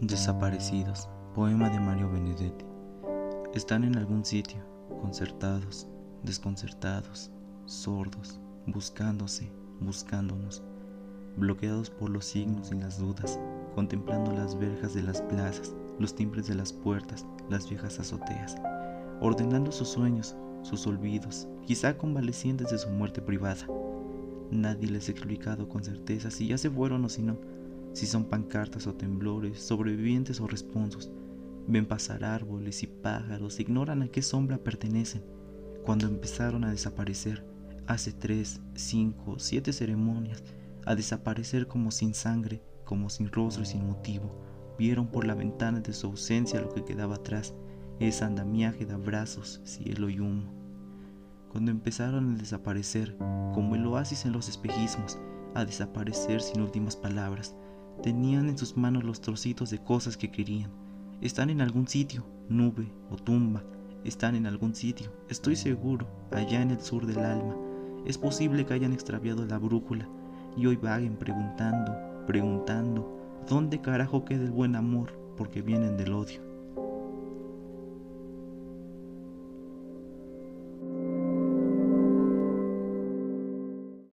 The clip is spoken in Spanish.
Desaparecidos, poema de Mario Benedetti. Están en algún sitio, concertados, desconcertados, sordos, buscándose, buscándonos, bloqueados por los signos y las dudas, contemplando las verjas de las plazas, los timbres de las puertas, las viejas azoteas, ordenando sus sueños, sus olvidos, quizá convalecientes de su muerte privada. Nadie les ha explicado con certeza si ya se fueron o si no, si son pancartas o temblores, sobrevivientes o responsos. Ven pasar árboles y pájaros, ignoran a qué sombra pertenecen. Cuando empezaron a desaparecer, hace tres, cinco, siete ceremonias, a desaparecer como sin sangre, como sin rostro y sin motivo. Vieron por la ventana de su ausencia lo que quedaba atrás, ese andamiaje de abrazos, cielo y humo. Cuando empezaron a desaparecer, como el oasis en los espejismos, a desaparecer sin últimas palabras, tenían en sus manos los trocitos de cosas que querían. Están en algún sitio, nube o tumba, están en algún sitio, estoy seguro, allá en el sur del alma. Es posible que hayan extraviado la brújula y hoy vaguen preguntando, preguntando, ¿dónde carajo queda el buen amor? Porque vienen del odio.